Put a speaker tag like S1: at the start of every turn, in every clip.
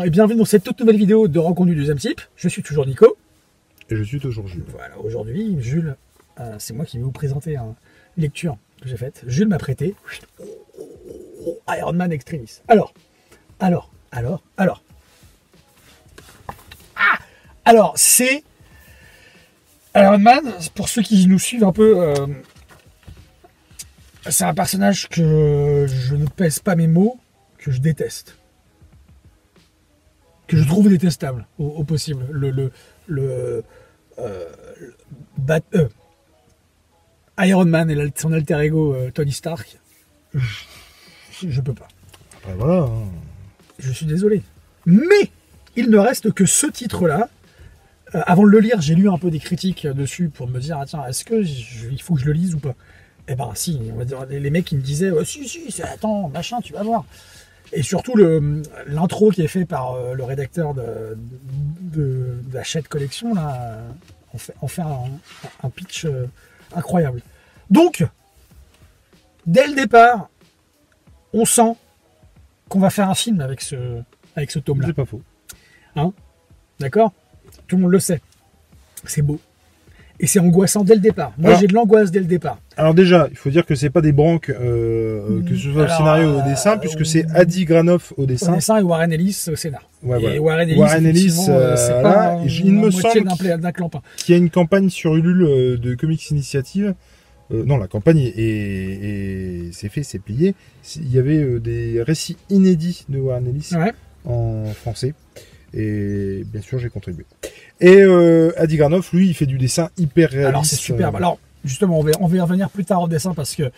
S1: Bonjour et bienvenue dans cette toute nouvelle vidéo de Rencontre du deuxième type. Je suis toujours Nico.
S2: Et je suis toujours Jules.
S1: Voilà, aujourd'hui, Jules, euh, c'est moi qui vais vous présenter une lecture que j'ai faite. Jules m'a prêté Iron Man Extremis. Alors, alors, alors, alors. Ah Alors, c'est Iron Man, pour ceux qui nous suivent un peu, euh, c'est un personnage que je ne pèse pas mes mots, que je déteste. Que je trouve détestable au, possible. Le, le, le, euh, euh, Iron Man et son alter ego Tony Stark, je, peux pas.
S2: voilà. Hein.
S1: Je suis désolé. Mais il ne reste que ce titre-là euh, avant de le lire, j'ai lu un peu des critiques dessus pour me dire, ah, tiens, est-ce que il faut que je le lise ou pas? Eh ben si, on va dire, les mecs qui me disaient, si, si, attends, machin, tu vas voir. Et surtout l'intro qui est fait par euh, le rédacteur de, de, la chaîne collection, là, on fait, on fait un, pitch euh, incroyable. Donc, dès le départ, on sent qu'on va faire un film avec ce, avec ce tome-là.
S2: C'est pas faux.
S1: Hein? D'accord? Tout le monde le sait. C'est beau. Et c'est angoissant dès le départ. Moi, j'ai de l'angoisse dès le départ.
S2: Alors déjà, il faut dire que c'est pas des branques, euh, que ce soit au scénario ou au dessin, euh, puisque c'est Adi Granoff au dessin.
S1: Au dessin et Warren Ellis au scénar.
S2: et Warren Ellis, euh, c'est pas il me semble qu'il y a une campagne sur Ulule de Comics Initiative. non, la campagne est, c'est fait, c'est plié. Il y avait des récits inédits de Warren Ellis en français. Et bien sûr, j'ai contribué. Et euh, Adi Granoff, lui, il fait du dessin hyper réaliste.
S1: Alors, c'est superbe. Alors, justement, on va, on va y revenir plus tard au dessin parce que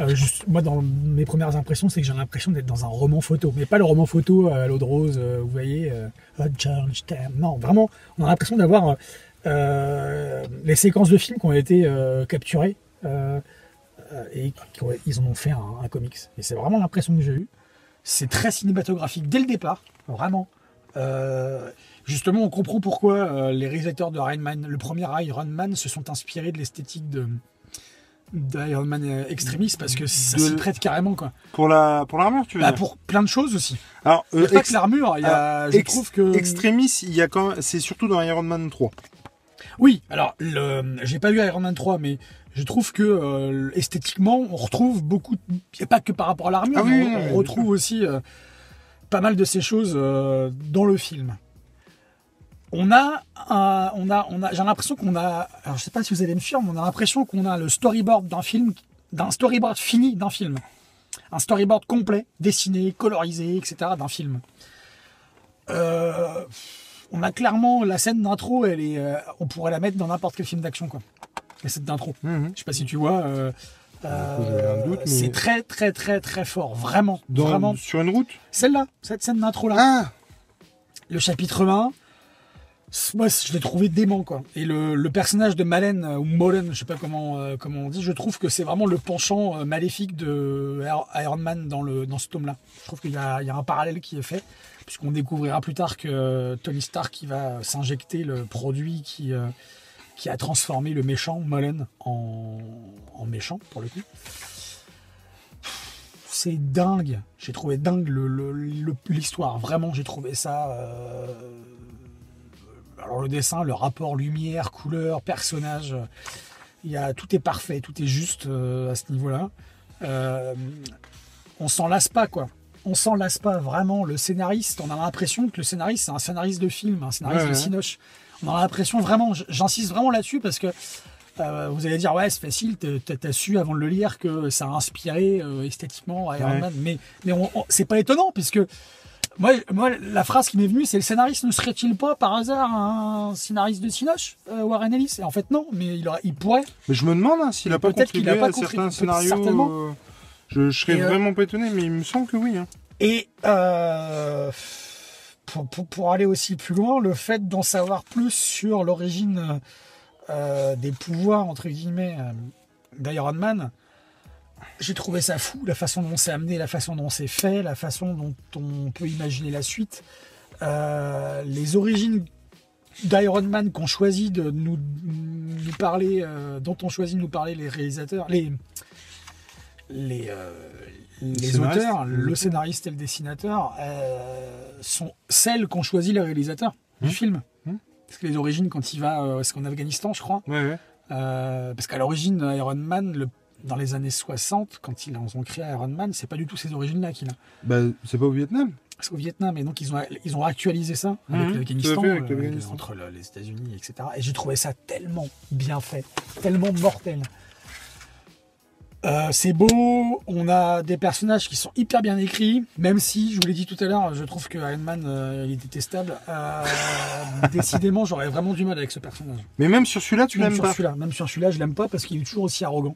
S1: euh, juste, moi, dans mes premières impressions, c'est que j'ai l'impression d'être dans un roman photo. Mais pas le roman photo à l'eau de rose, euh, vous voyez, euh, Non, vraiment, on a l'impression d'avoir les séquences de films qui ont été capturées et ils en ont fait un, un comics. Et c'est vraiment l'impression que j'ai eue. C'est très cinématographique dès le départ, vraiment. Euh, justement, on comprend pourquoi euh, les réalisateurs de Iron Man, le premier Iron Man, se sont inspirés de l'esthétique de d'Iron Man euh, Extremis parce que ça s'y prête carrément quoi.
S2: Pour la pour l'armure tu veux
S1: bah, Pour plein de choses aussi.
S2: Alors
S1: il pas que l'armure, il y a, je trouve que
S2: Extremis, il y a quand c'est surtout dans Iron Man 3.
S1: Oui, alors le j'ai pas vu Iron Man 3 mais je trouve que esthétiquement on retrouve beaucoup il n'y a pas que par rapport à l'armure, ah on, retrouve aussi pas mal de ces choses euh, dans le film. On a, on a, on a, j'ai l'impression qu'on a, alors je sais pas si vous allez me suivre, mais on a l'impression qu'on a le storyboard d'un film, d'un storyboard fini d'un film, un storyboard complet, dessiné, colorisé, etc. d'un film. Euh, on a clairement la scène d'intro, elle est, euh, on pourrait la mettre dans n'importe quel film d'action, quoi. La scène d'intro. Mhm. Je sais pas si tu vois. Euh, c'est très très très très fort, vraiment. vraiment.
S2: Sur une route
S1: Celle-là, cette scène d'intro là.
S2: Ah
S1: le chapitre 1, moi je l'ai trouvé dément quoi. Et le, personnage de Malen ou Molen, je sais pas comment euh, comment on dit, je trouve que c'est vraiment le penchant euh, maléfique de Iron Man dans le dans ce tome là. Je trouve qu'il y, y, a un parallèle qui est fait puisqu'on découvrira plus tard que Tony Stark qui va s'injecter le produit qui qui a transformé le méchant Mullen en, méchant pour le coup. C'est dingue. J'ai trouvé dingue l'histoire. Vraiment, j'ai trouvé ça. Euh, alors le dessin, le rapport lumière, couleur, personnage, il y a, tout est parfait, tout est juste euh, à ce niveau-là. Euh, on s'en lasse pas quoi. On s'en lasse pas vraiment. Le scénariste, on a l'impression que le scénariste c'est un scénariste de film, un scénariste de Cinoche on a l'impression vraiment, j'insiste vraiment là-dessus parce que euh, vous allez dire ouais c'est facile, t'as su avant de le lire que ça a inspiré euh, esthétiquement Iron Man, mais mais c'est pas étonnant puisque moi, moi la phrase qui m'est venue c'est le scénariste ne serait-il pas par hasard un scénariste de Sinoche, euh, Warren Ellis? Et en fait non, mais il, il pourrait.
S2: Mais je me demande hein, s'il a pas contribué a pas à certains scénarios. je, serais vraiment pas étonné, mais il me semble que oui. Hein.
S1: Et pour, aller aussi plus loin, le fait d'en savoir plus sur l'origine euh, des pouvoirs, entre guillemets, euh, d'Iron Man, j'ai trouvé ça fou, la façon dont c'est amené, la façon dont c'est fait, la façon dont on peut imaginer la suite. Euh, les origines d'Iron Man qu'on choisit de nous, parler, dont on choisit de nous parler les réalisateurs, les, les, les auteurs, le scénariste et le dessinateur, sont celles qu'ont choisi les réalisateurs du mmh. film. Mmh. Parce que les origines, quand il va, euh, qu'en Afghanistan, je crois. Euh, parce qu'à l'origine, Iron Man, le, dans les années 60, quand ils ont créé Iron Man, c'est pas du tout ces origines-là qu'il a.
S2: Bah, c'est pas au Vietnam
S1: C'est au Vietnam, et donc ils ont, ils ont actualisé ça avec mmh. l'Afghanistan, euh, entre les États-Unis, etc. Et j'ai trouvé ça tellement bien fait, tellement mortel. Euh, c'est beau, on a des personnages qui sont hyper bien écrits, même si, je vous l'ai dit tout à l'heure, je trouve que Iron Man euh, est détestable. Euh, décidément, j'aurais vraiment du mal avec ce personnage.
S2: Mais même sur celui-là, tu l'aimes pas
S1: celui-là, Même sur celui-là, je l'aime pas parce qu'il est toujours aussi arrogant.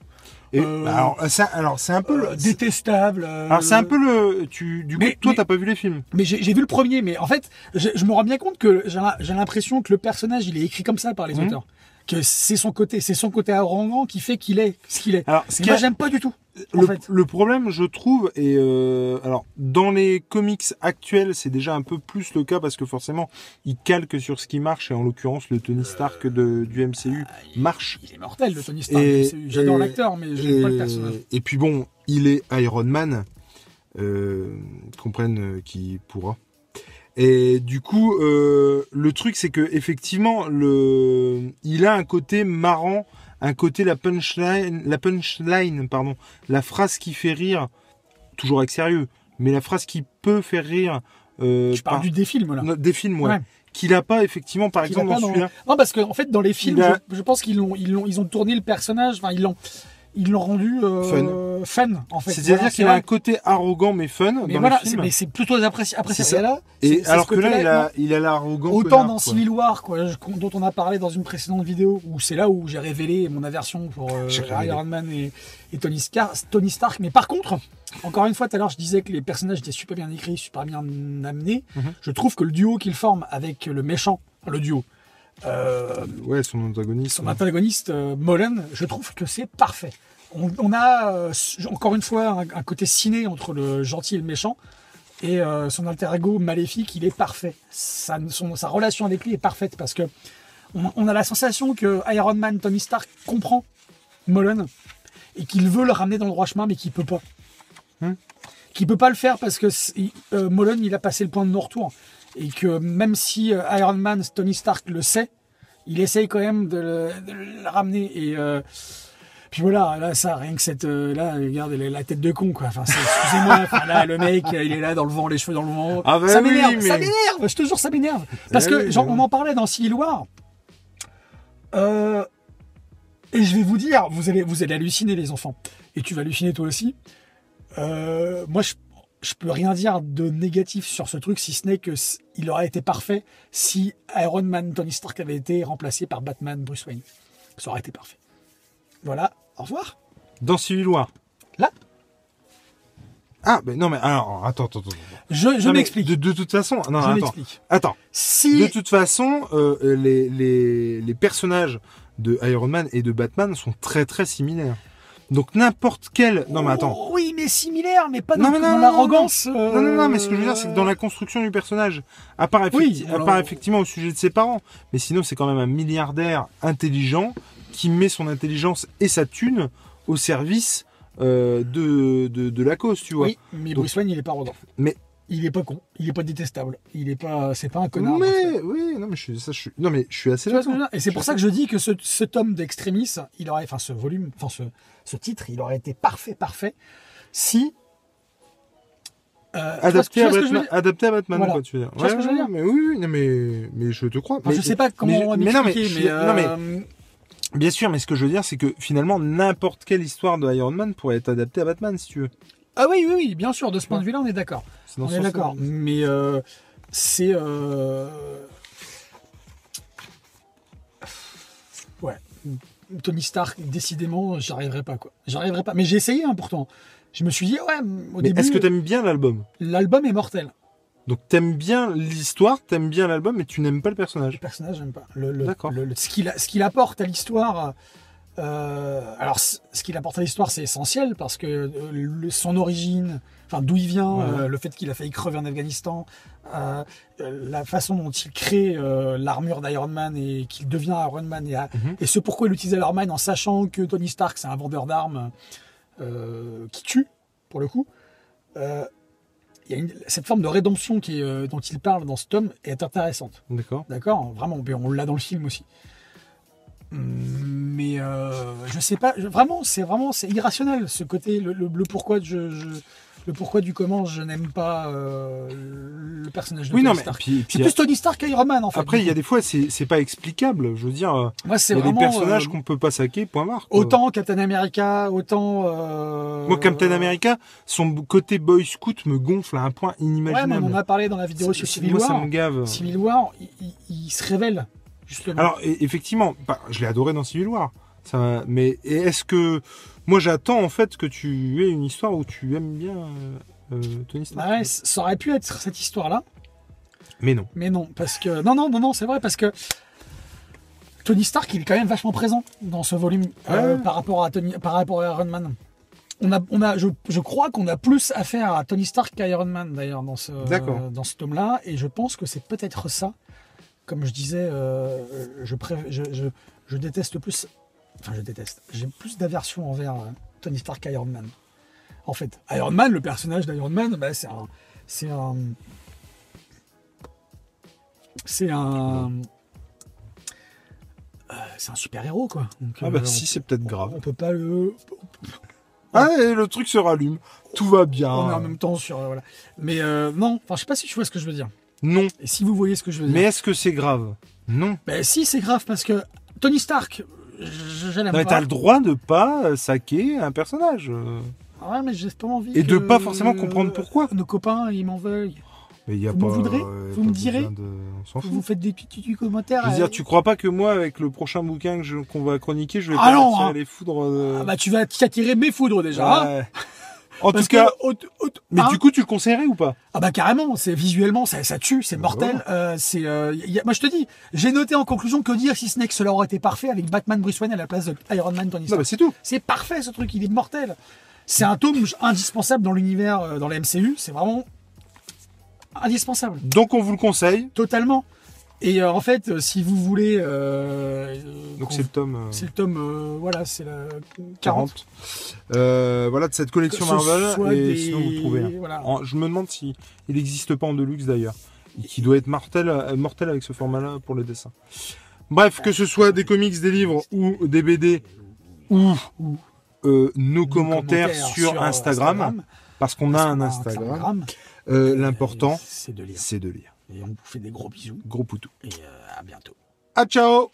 S2: Et, alors, c'est un peu le,
S1: détestable.
S2: alors c'est un peu le, tu, du coup, toi, t'as pas vu les films.
S1: Mais j'ai vu le premier, mais en fait, je, me rends bien compte que j'ai l'impression que le personnage, il est écrit comme ça par les mhm. auteurs que c'est son côté, c'est son côté arrogant qui fait qu'il est ce qu'il est. Alors, ce moi, j'aime pas du tout.
S2: Le, le, problème, je trouve, et euh, alors dans les comics actuels, c'est déjà un peu plus le cas parce que forcément, il calque sur ce qui marche et en l'occurrence, le Tony Stark de, du MCU ah, marche.
S1: Il est mortel, le Tony Stark. J'adore l'acteur, mais je n'aime pas le personnage.
S2: Et puis bon, il est Iron Man. Euh, comprennent qui pourra. Et du coup, euh, le truc c'est que effectivement, le, il a un côté marrant, un côté la punchline, la punchline, pardon, la phrase qui fait rire, toujours avec sérieux, mais la phrase qui peut faire rire.
S1: Euh, Je parle du des films là.
S2: Des films, ouais. Qu'il a pas effectivement, par exemple, dans celui-là.
S1: Non, parce qu'en en fait, dans les films, je, je, pense qu'ils l'ont, ils l'ont, ils ont tourné le personnage, enfin, ils l'ont ils l'ont rendu euh, fun. en fait.
S2: C'est-à-dire qu'il a un côté arrogant mais fun
S1: mais
S2: dans
S1: voilà,
S2: le film.
S1: Mais c'est plutôt apprécié, apprécié
S2: là. Et alors que là, il a, il a l'arrogant.
S1: Autant dans Civil War, quoi, dont on a parlé dans une précédente vidéo, où c'est là où j'ai révélé mon aversion pour euh, Iron Man et, Tony, Stark, Mais par contre, encore une fois, tout à l'heure, je disais que les personnages étaient super bien écrits, super bien amenés. Mhm. Je trouve que le duo qu'ils forment avec le méchant, le duo,
S2: euh, ouais, son antagoniste.
S1: Son antagoniste, euh, Mullen, je trouve que c'est parfait. On, a euh, encore une fois un, côté ciné entre le gentil et le méchant. Et euh, son alter ego maléfique, il est parfait. Sa, sa relation avec lui est parfaite parce que on, a la sensation que Iron Man, Tony Stark comprend Mullen et qu'il veut le ramener dans le droit chemin, mais qu'il peut pas. Hein? Qu'il peut pas le faire parce que Mullen, il a passé le point de non-retour et que même si Iron Man, Tony Stark le sait, il essaye quand même de le, ramener et puis voilà, là, ça, rien que cette, euh, là, regarde, la tête de con, quoi. Enfin, excusez-moi, enfin, là, le mec, il est là dans le vent, les cheveux dans le vent.
S2: Ah bah
S1: ça m'énerve, ça m'énerve, je te jure, ça m'énerve. Parce eh que, genre, on en parlait dans Civil War. Euh, et je vais vous dire, vous allez, vous allez halluciner, les enfants. Et tu vas halluciner toi aussi. Euh, moi, je, je peux rien dire de négatif sur ce truc, si ce n'est que il aurait été parfait si Iron Man Tony Stark avait été remplacé par Batman Bruce Wayne. Ça aurait été parfait. Voilà, au revoir.
S2: Dans Civil War.
S1: Là
S2: Ah, mais non, mais alors, attends, attends, attends.
S1: Je, je m'explique.
S2: De, de, toute façon, non,
S1: je
S2: attends. Attends. Si... De toute façon, euh, les, les, les personnages de Iron Man et de Batman sont très très similaires. Donc n'importe quel. Non mais attends.
S1: Oh, oui, mais similaire, mais pas dans, l'arrogance.
S2: Non, non, non, mais ce que je veux dire, c'est que dans la construction du personnage, à part, oui, à part effectivement au sujet de ses parents, mais sinon c'est quand même un milliardaire intelligent qui met son intelligence et sa thune au service euh, de, de, la cause, tu vois.
S1: Oui, mais Bruce Wayne, il est pas arrogant.
S2: Mais
S1: il est pas con, il est pas détestable, il est pas, c'est pas un connard.
S2: Mais oui, non mais je suis, ça, je suis, non mais je suis assez.
S1: et c'est pour ça que je dis que ce, ce tome d'extrémis, il aurait, enfin ce volume, enfin ce, ce titre, il aurait été parfait, parfait, si
S2: euh, adapté, à Batman, adapté à Batman, quoi, tu veux dire.
S1: Tu vois ce que je veux dire?
S2: mais oui, oui, non, mais, mais je te crois.
S1: mais, je sais pas comment mais, mais, non, mais, mais, non, mais euh,
S2: Bien sûr, mais ce que je veux dire, c'est que finalement, n'importe quelle histoire de Iron Man pourrait être adaptée à Batman, si tu veux.
S1: Ah oui, oui, oui, bien sûr, de ce point de vue-là, on est d'accord. On est d'accord. Mais euh, c'est. Euh... Ouais. Tony Stark, décidément, j'arriverai pas, quoi. J'arriverai pas. Mais j'ai essayé, hein, pourtant. Je me suis dit, ouais, au mais
S2: Est-ce que t'aimes bien l'album?
S1: L'album est mortel.
S2: Donc t'aimes bien l'histoire, t'aimes bien l'album, mais tu n'aimes pas le personnage.
S1: Le personnage, j'aime pas. Le, ce qu'il ce qu'il apporte à l'histoire. Euh, alors, ce qu'il apporte à l'histoire, c'est essentiel parce que euh, son origine, enfin d'où il vient, euh, le fait qu'il a failli crever en Afghanistan, la façon dont il crée l'armure d'Iron Man et qu'il devient Iron Man et, mhm. et ce pourquoi il utilise Iron Man en sachant que Tony Stark c'est un vendeur d'armes qui tue pour le coup y a cette forme de rédemption qui dont il parle dans ce tome est intéressante.
S2: D'accord.
S1: D'accord, vraiment, on l'a dans le film aussi. Mais je sais pas, vraiment, c'est vraiment, c'est irrationnel ce côté, le, le, pourquoi je, le pourquoi du comment je n'aime pas euh, le personnage de
S2: oui,
S1: Tony
S2: non,
S1: Stark. c'est plus Tony Stark qu'Iron Man en fait.
S2: Après, il y a des fois, c'est pas explicable. Je veux dire, euh, Moi, il y a des personnages euh, qu'on peut pas saquer, point marque.
S1: Autant Captain America, autant.
S2: Moi, Captain America, son côté boy scout me gonfle à un point inimaginable.
S1: Ouais, mais on en a parlé dans la vidéo sur Civil War. Ça me gave. Civil War, il, se révèle justement.
S2: Alors, effectivement, bah, je l'ai adoré dans Civil War. Ça, mais est-ce que moi, j'attends en fait que tu aies une histoire où tu aimes bien euh, euh, Tony Stark?
S1: Bah ça aurait pu être cette histoire-là.
S2: Mais non.
S1: Mais non, parce que non, non, non, non, c'est vrai parce que Tony Stark, il est quand même vachement présent dans ce volume euh, par rapport à Tony, par rapport à Iron Man. On a, on a, je, je crois qu'on a plus affaire à Tony Stark qu'à Iron Man d'ailleurs dans ce, dans ce tome-là, et je pense que c'est peut-être ça. Comme je disais, je, je, je, je déteste plus Enfin, je déteste. J'ai plus d'aversion envers euh, Tony Stark qu'Iron Man. En fait, Iron Man, le personnage d'Iron Man, bah, c'est un. C'est un. C'est un. Euh, c'est un super héros, quoi.
S2: ah, bah, euh, si, c'est peut-être grave.
S1: On peut pas le.
S2: Ah, et le truc se rallume. Tout va bien.
S1: On est en même temps sur. voilà. Mais non, enfin, je sais pas si tu vois ce que je veux dire.
S2: Non.
S1: Et si vous voyez ce que je veux dire.
S2: Mais est-ce que c'est grave? Non.
S1: Ben si, c'est grave parce que Tony Stark, je,
S2: l'aime pas. t'as le droit de pas saquer un personnage.
S1: Ouais, mais j'ai pas envie.
S2: Et de pas forcément comprendre pourquoi.
S1: Nos copains, ils m'en veulent.
S2: Mais y a
S1: vous
S2: pas,
S1: me voudrez Vous me direz Vous faites des petits commentaires.
S2: Je veux dire, tu crois pas que moi, avec le prochain bouquin qu'on va chroniquer, je vais ah non, hein. les foudres.
S1: Ah bah tu vas t'attirer mes foudres déjà. Hein.
S2: En tout cas, mais hein du coup, tu le conseillerais ou pas?
S1: Ah bah carrément, c'est visuellement, ça, ça tue, c'est bah mortel. Euh, c'est, euh, moi je te dis, j'ai noté en conclusion que dire si ce n'est que cela aurait été parfait avec Batman Bruce Wayne à la place de Iron Man Tony Stark.
S2: Bah c'est tout.
S1: C'est parfait ce truc, il est mortel. C'est un tome indispensable dans l'univers, euh, dans la MCU. C'est vraiment indispensable.
S2: Donc on vous le conseille.
S1: Totalement. Et euh, en fait, euh, si vous voulez, euh,
S2: donc c'est le tome,
S1: c'est le tome, voilà, c'est la 40.
S2: voilà de cette collection Marvel. Et sinon vous trouvez. je me demande si il n'existe pas en deluxe d'ailleurs, qui doit être mortel, mortel avec ce format-là pour le dessin. Bref, que ce soit des comics, des livres ou des BD ou, nos, commentaires, sur, Instagram, parce qu'on a un Instagram. L'important,
S1: c'est de lire.
S2: C'est de lire.
S1: Et on vous fait des gros bisous.
S2: Gros poutou.
S1: Et euh, à bientôt.
S2: À ciao